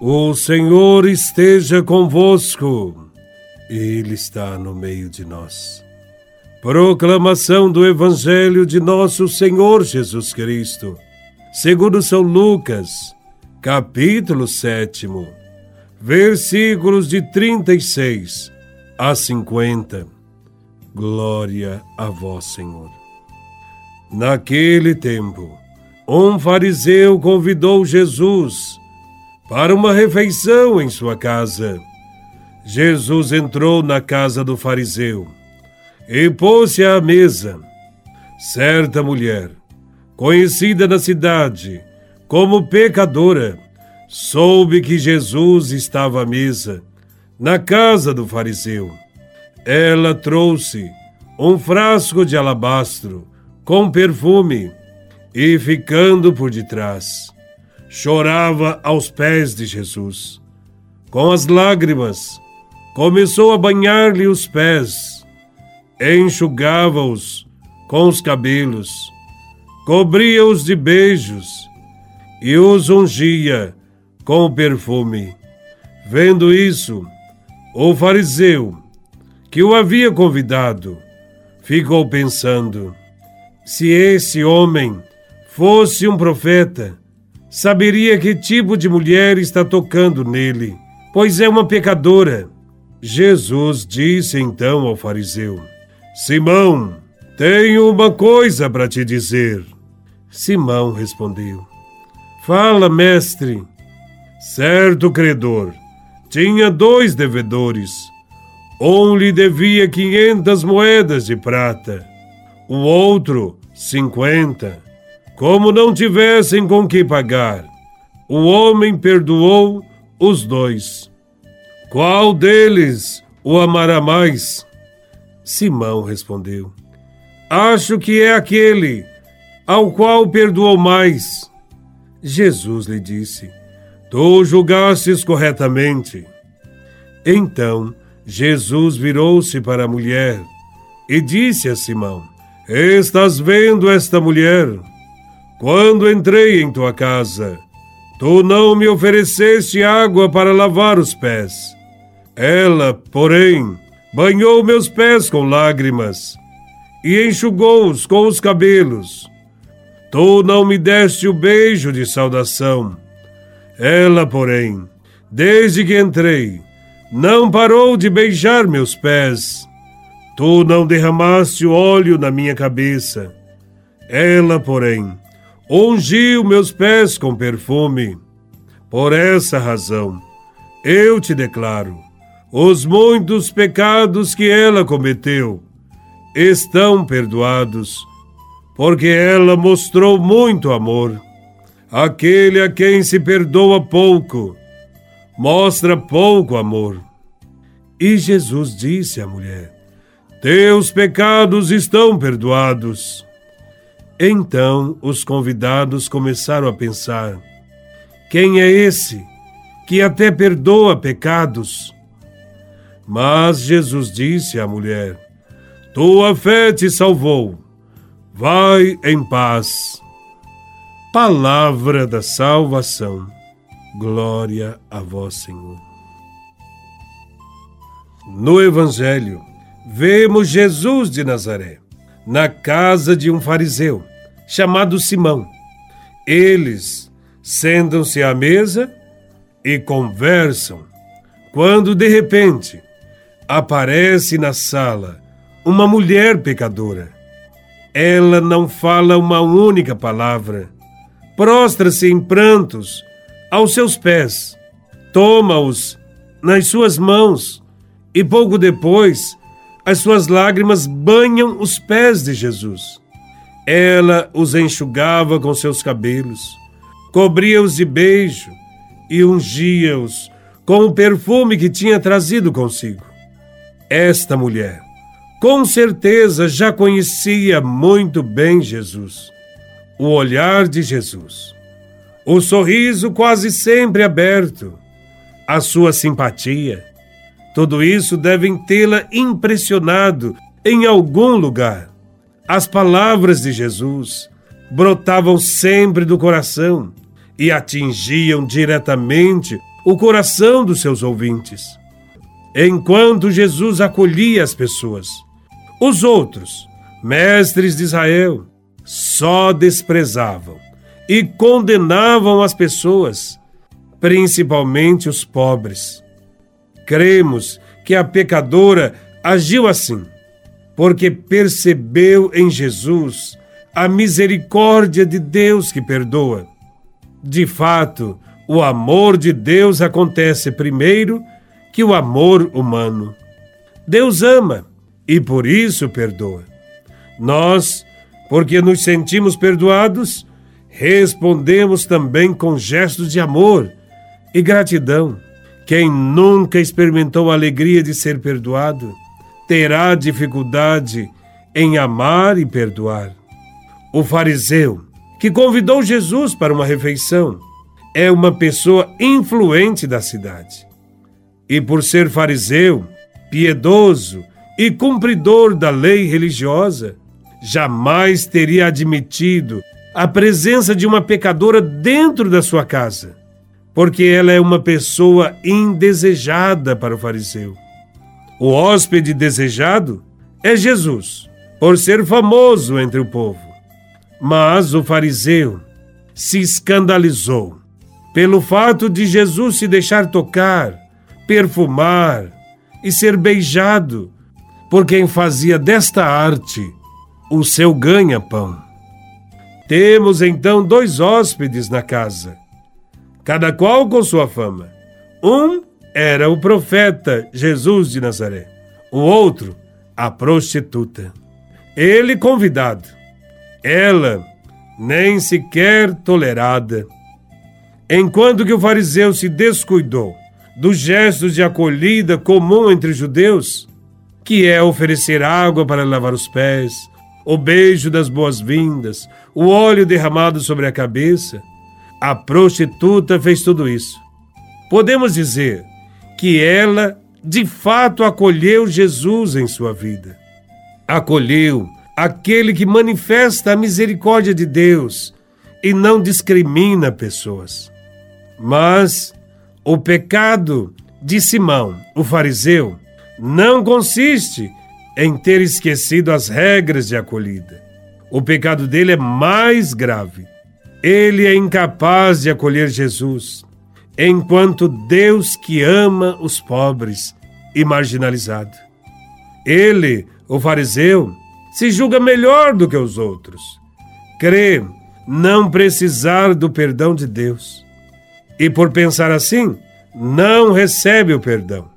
O Senhor esteja convosco, Ele está no meio de nós. Proclamação do Evangelho de Nosso Senhor Jesus Cristo, segundo São Lucas, capítulo 7, versículos de 36 a 50. Glória a Vós, Senhor. Naquele tempo, um fariseu convidou Jesus para uma refeição em sua casa. Jesus entrou na casa do fariseu e pôs-se à mesa. Certa mulher, conhecida na cidade como pecadora, soube que Jesus estava à mesa na casa do fariseu. Ela trouxe um frasco de alabastro com perfume e, ficando por detrás, chorava aos pés de Jesus. Com as lágrimas, começou a banhar-lhe os pés, enxugava-os com os cabelos, cobria-os de beijos e os ungia com perfume. Vendo isso, o fariseu, que o havia convidado, ficou pensando: se esse homem fosse um profeta, saberia que tipo de mulher está tocando nele, pois é uma pecadora. Jesus disse então ao fariseu: Simão, tenho uma coisa para te dizer. Simão respondeu: Fala, mestre. Certo credor tinha dois devedores. Um lhe devia quinhentas moedas de prata, o outro cinquenta. Como não tivessem com que pagar, o homem perdoou os dois. Qual deles o amará mais? Simão respondeu: Acho que é aquele ao qual perdoou mais. Jesus lhe disse: Tu julgastes corretamente. Então Jesus virou-se para a mulher e disse a Simão: Estás vendo esta mulher? Quando entrei em tua casa, tu não me ofereceste água para lavar os pés. Ela, porém, banhou meus pés com lágrimas e enxugou-os com os cabelos. Tu não me deste o beijo de saudação. Ela, porém, desde que entrei, não parou de beijar meus pés. Tu não derramaste óleo na minha cabeça. Ela, porém, ungiu meus pés com perfume. Por essa razão, eu te declaro: os muitos pecados que ela cometeu estão perdoados, porque ela mostrou muito amor. Aquele a quem se perdoa pouco, mostra pouco amor. E Jesus disse à mulher: Teus pecados estão perdoados. Então os convidados começaram a pensar: quem é esse que até perdoa pecados? Mas Jesus disse à mulher: Tua fé te salvou. Vai em paz. Palavra da salvação. Glória a vós, Senhor. No Evangelho, vemos Jesus de Nazaré na casa de um fariseu chamado Simão. Eles sentam-se à mesa e conversam, quando de repente aparece na sala uma mulher pecadora. Ela não fala uma única palavra, prostra-se em prantos aos seus pés, toma-os nas suas mãos e pouco depois as suas lágrimas banham os pés de Jesus. Ela os enxugava com seus cabelos, cobria-os de beijo e ungia-os com o perfume que tinha trazido consigo. Esta mulher, com certeza, já conhecia muito bem Jesus, o olhar de Jesus, o sorriso quase sempre aberto, a sua simpatia tudo isso devem tê-la impressionado em algum lugar. As palavras de Jesus brotavam sempre do coração e atingiam diretamente o coração dos seus ouvintes. Enquanto Jesus acolhia as pessoas, os outros, mestres de Israel, só desprezavam e condenavam as pessoas, principalmente os pobres. Cremos que a pecadora agiu assim, porque percebeu em Jesus a misericórdia de Deus que perdoa. De fato, o amor de Deus acontece primeiro que o amor humano. Deus ama e por isso perdoa. Nós, porque nos sentimos perdoados, respondemos também com gestos de amor e gratidão. Quem nunca experimentou a alegria de ser perdoado, terá dificuldade em amar e perdoar. O fariseu, que convidou Jesus para uma refeição, é uma pessoa influente da cidade. E por ser fariseu, piedoso e cumpridor da lei religiosa, jamais teria admitido a presença de uma pecadora dentro da sua casa, porque ela é uma pessoa indesejada para o fariseu. O hóspede desejado é Jesus, por ser famoso entre o povo. Mas o fariseu se escandalizou pelo fato de Jesus se deixar tocar, perfumar e ser beijado por quem fazia desta arte o seu ganha-pão. Temos então dois hóspedes na casa, cada qual com sua fama. Um era o profeta Jesus de Nazaré, o outro, a prostituta. Ele convidado, ela nem sequer tolerada. Enquanto que o fariseu se descuidou dos gestos de acolhida comum entre judeus, que é oferecer água para lavar os pés, o beijo das boas-vindas, o óleo derramado sobre a cabeça. A prostituta fez tudo isso. Podemos dizer que ela de fato acolheu Jesus em sua vida. Acolheu aquele que manifesta a misericórdia de Deus e não discrimina pessoas. Mas o pecado de Simão, o fariseu, não consiste em ter esquecido as regras de acolhida. O pecado dele é mais grave. Ele é incapaz de acolher Jesus, enquanto Deus que ama os pobres e marginalizados. Ele, o fariseu, se julga melhor do que os outros. Crê não precisar do perdão de Deus. E por pensar assim, não recebe o perdão.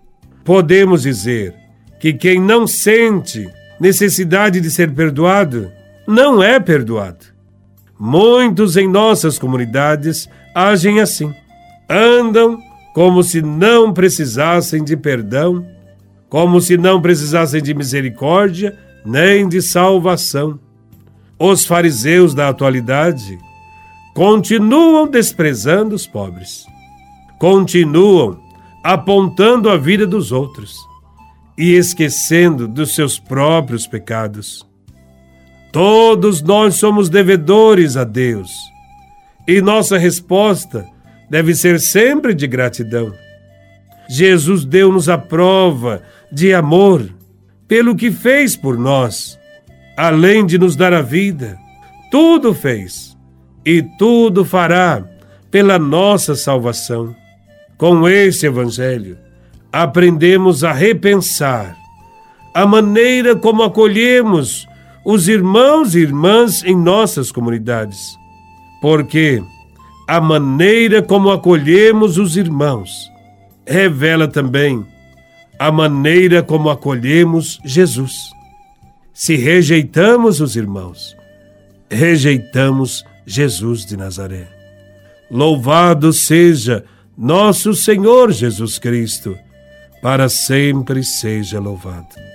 Podemos dizer que quem não sente necessidade de ser perdoado não é perdoado. Muitos em nossas comunidades agem assim. Andam como se não precisassem de perdão, como se não precisassem de misericórdia nem de salvação. Os fariseus da atualidade continuam desprezando os pobres, continuam apontando a vida dos outros e esquecendo dos seus próprios pecados. Todos nós somos devedores a Deus e nossa resposta deve ser sempre de gratidão. Jesus deu-nos a prova de amor pelo que fez por nós, além de nos dar a vida. Tudo fez e tudo fará pela nossa salvação. Com esse Evangelho, aprendemos a repensar a maneira como acolhemos os irmãos e irmãs em nossas comunidades. Porque a maneira como acolhemos os irmãos revela também a maneira como acolhemos Jesus. Se rejeitamos os irmãos, rejeitamos Jesus de Nazaré. Louvado seja nosso Senhor Jesus Cristo para sempre seja louvado.